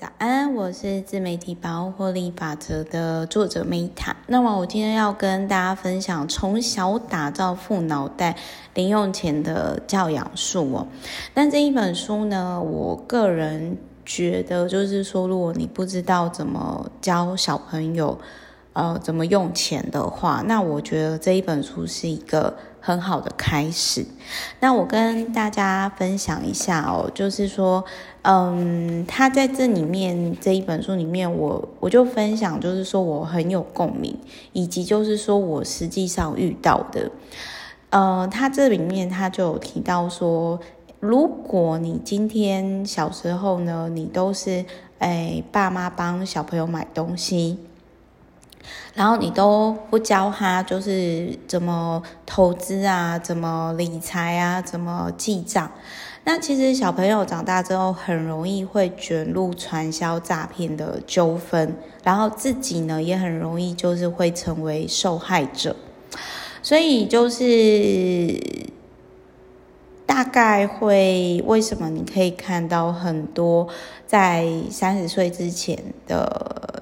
早安，我是自媒体包获利法则的作者梅塔。那么我今天要跟大家分享从小打造富脑袋零用钱的教养术哦。但这一本书呢，我个人觉得就是说，如果你不知道怎么教小朋友，呃，怎么用钱的话，那我觉得这一本书是一个。很好的开始，那我跟大家分享一下哦，就是说，嗯，他在这里面这一本书里面我，我就分享，就是说我很有共鸣，以及就是说我实际上遇到的，呃，他这里面他就有提到说，如果你今天小时候呢，你都是哎爸妈帮小朋友买东西。然后你都不教他，就是怎么投资啊，怎么理财啊，怎么记账。那其实小朋友长大之后，很容易会卷入传销诈骗的纠纷，然后自己呢也很容易就是会成为受害者。所以就是大概会为什么你可以看到很多在三十岁之前的。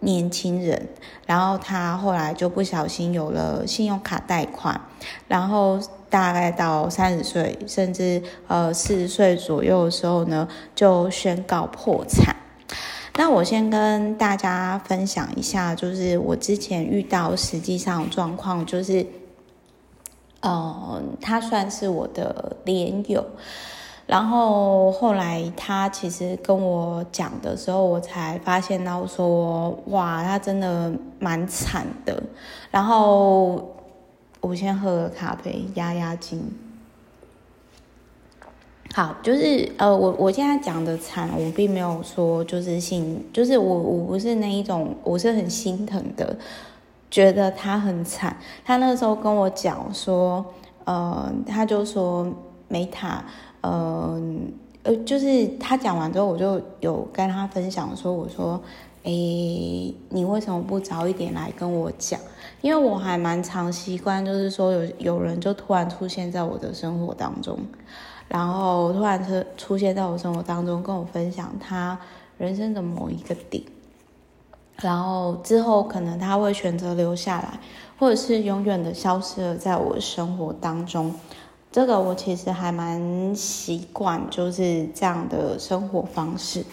年轻人，然后他后来就不小心有了信用卡贷款，然后大概到三十岁，甚至呃四十岁左右的时候呢，就宣告破产。那我先跟大家分享一下，就是我之前遇到实际上状况，就是，呃，他算是我的连友。然后后来他其实跟我讲的时候，我才发现到说，哇，他真的蛮惨的。然后我先喝个咖啡压压惊。好，就是呃，我我现在讲的惨，我并没有说就是心，就是我我不是那一种，我是很心疼的，觉得他很惨。他那时候跟我讲说，呃，他就说没他。嗯，呃，就是他讲完之后，我就有跟他分享说，我说，诶，你为什么不早一点来跟我讲？因为我还蛮常习惯，就是说有有人就突然出现在我的生活当中，然后突然出出现在我生活当中，跟我分享他人生的某一个点，然后之后可能他会选择留下来，或者是永远的消失了在我生活当中。这个我其实还蛮习惯，就是这样的生活方式。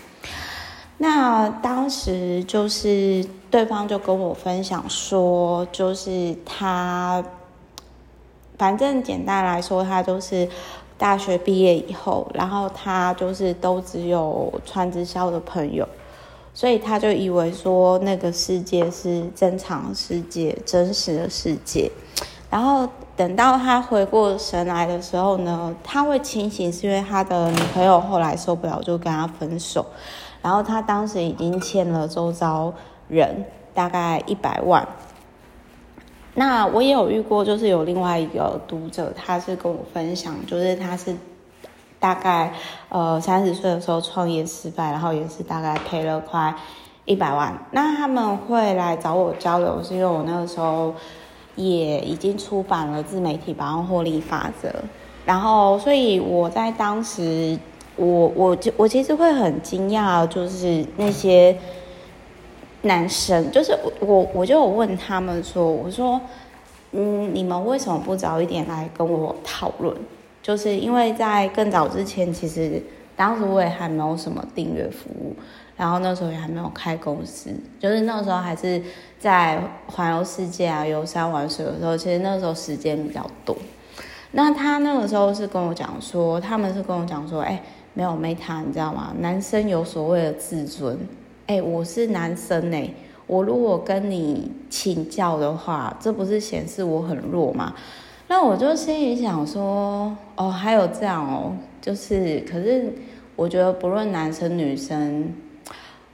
那当时就是对方就跟我分享说，就是他，反正简单来说，他就是大学毕业以后，然后他就是都只有传直销的朋友，所以他就以为说那个世界是正常世界，真实的世界。然后等到他回过神来的时候呢，他会清醒，是因为他的女朋友后来受不了，就跟他分手。然后他当时已经欠了周遭人大概一百万。那我也有遇过，就是有另外一个读者，他是跟我分享，就是他是大概呃三十岁的时候创业失败，然后也是大概赔了快一百万。那他们会来找我交流，是因为我那个时候。也已经出版了自媒体百万获利法则，然后，所以我在当时，我我就我其实会很惊讶，就是那些男生，就是我我就问他们说，我说，嗯，你们为什么不早一点来跟我讨论？就是因为在更早之前，其实当时我也还没有什么订阅服务。然后那时候也还没有开公司，就是那时候还是在环游世界啊、游山玩水的时候，其实那时候时间比较多。那他那个时候是跟我讲说，他们是跟我讲说，哎，没有 Meta，你知道吗？男生有所谓的自尊，哎，我是男生哎，我如果跟你请教的话，这不是显示我很弱吗？那我就心里想说，哦，还有这样哦，就是，可是我觉得不论男生女生。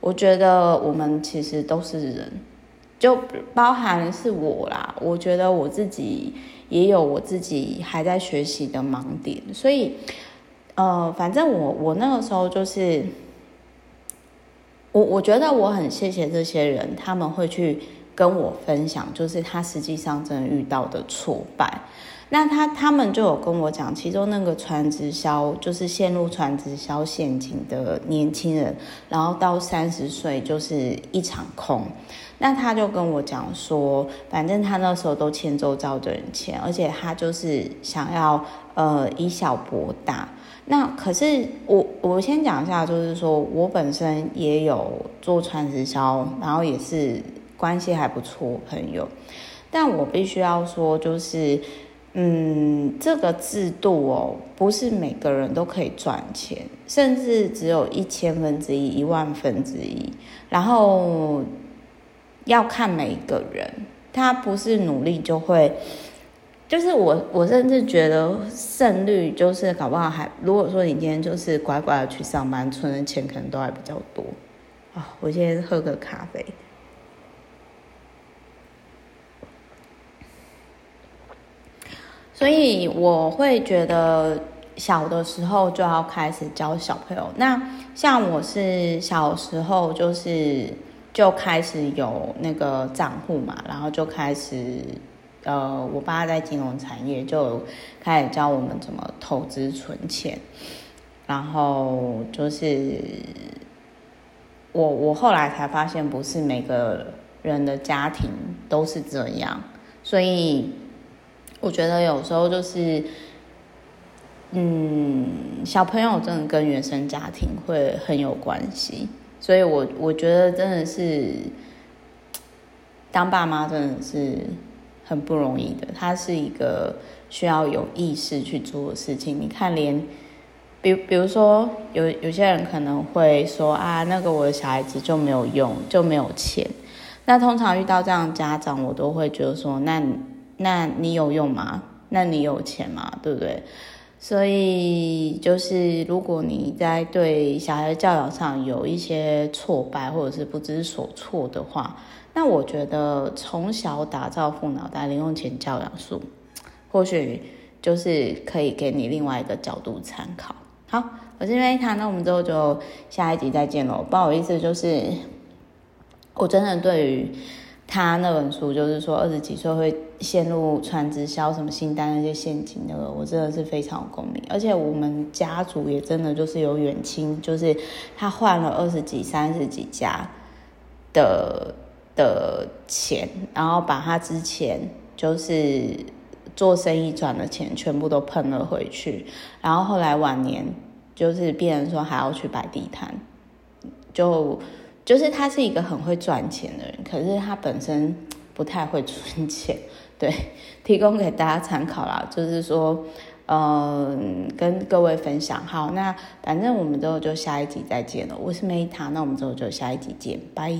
我觉得我们其实都是人，就包含是我啦。我觉得我自己也有我自己还在学习的盲点，所以，呃，反正我我那个时候就是，我我觉得我很谢谢这些人，他们会去跟我分享，就是他实际上真的遇到的挫败。那他他们就有跟我讲，其中那个传直销就是陷入传直销陷阱的年轻人，然后到三十岁就是一场空。那他就跟我讲说，反正他那时候都欠周遭的人钱，而且他就是想要呃以小博大。那可是我我先讲一下，就是说我本身也有做传直销，然后也是关系还不错朋友，但我必须要说就是。嗯，这个制度哦，不是每个人都可以赚钱，甚至只有一千分之一、一万分之一。然后要看每一个人，他不是努力就会。就是我，我甚至觉得胜率就是搞不好还。如果说你今天就是乖乖的去上班，存的钱可能都还比较多。啊、哦，我先喝个咖啡。所以我会觉得小的时候就要开始教小朋友。那像我是小时候就是就开始有那个账户嘛，然后就开始呃，我爸在金融产业就开始教我们怎么投资存钱。然后就是我我后来才发现，不是每个人的家庭都是这样，所以。我觉得有时候就是，嗯，小朋友真的跟原生家庭会很有关系，所以我我觉得真的是当爸妈真的是很不容易的，它是一个需要有意识去做的事情。你看连，连比比如说有有些人可能会说啊，那个我的小孩子就没有用，就没有钱。那通常遇到这样的家长，我都会觉得说，那。那你有用吗？那你有钱吗？对不对？所以就是，如果你在对小孩的教养上有一些挫败或者是不知所措的话，那我觉得从小打造富脑袋零用钱教养术，或许就是可以给你另外一个角度参考。好，我是梅塔，那我们之后就下一集再见喽。不好意思，就是我真的对于。他那本书就是说，二十几岁会陷入传直销什么新单那些陷阱，那个我真的是非常有共鸣。而且我们家族也真的就是有远亲，就是他换了二十几、三十几家的的钱，然后把他之前就是做生意赚的钱全部都喷了回去，然后后来晚年就是变成说还要去摆地摊，就。就是他是一个很会赚钱的人，可是他本身不太会存钱，对，提供给大家参考啦。就是说，嗯，跟各位分享。好，那反正我们之后就下一集再见了。我是梅塔那我们之后就下一集见，拜。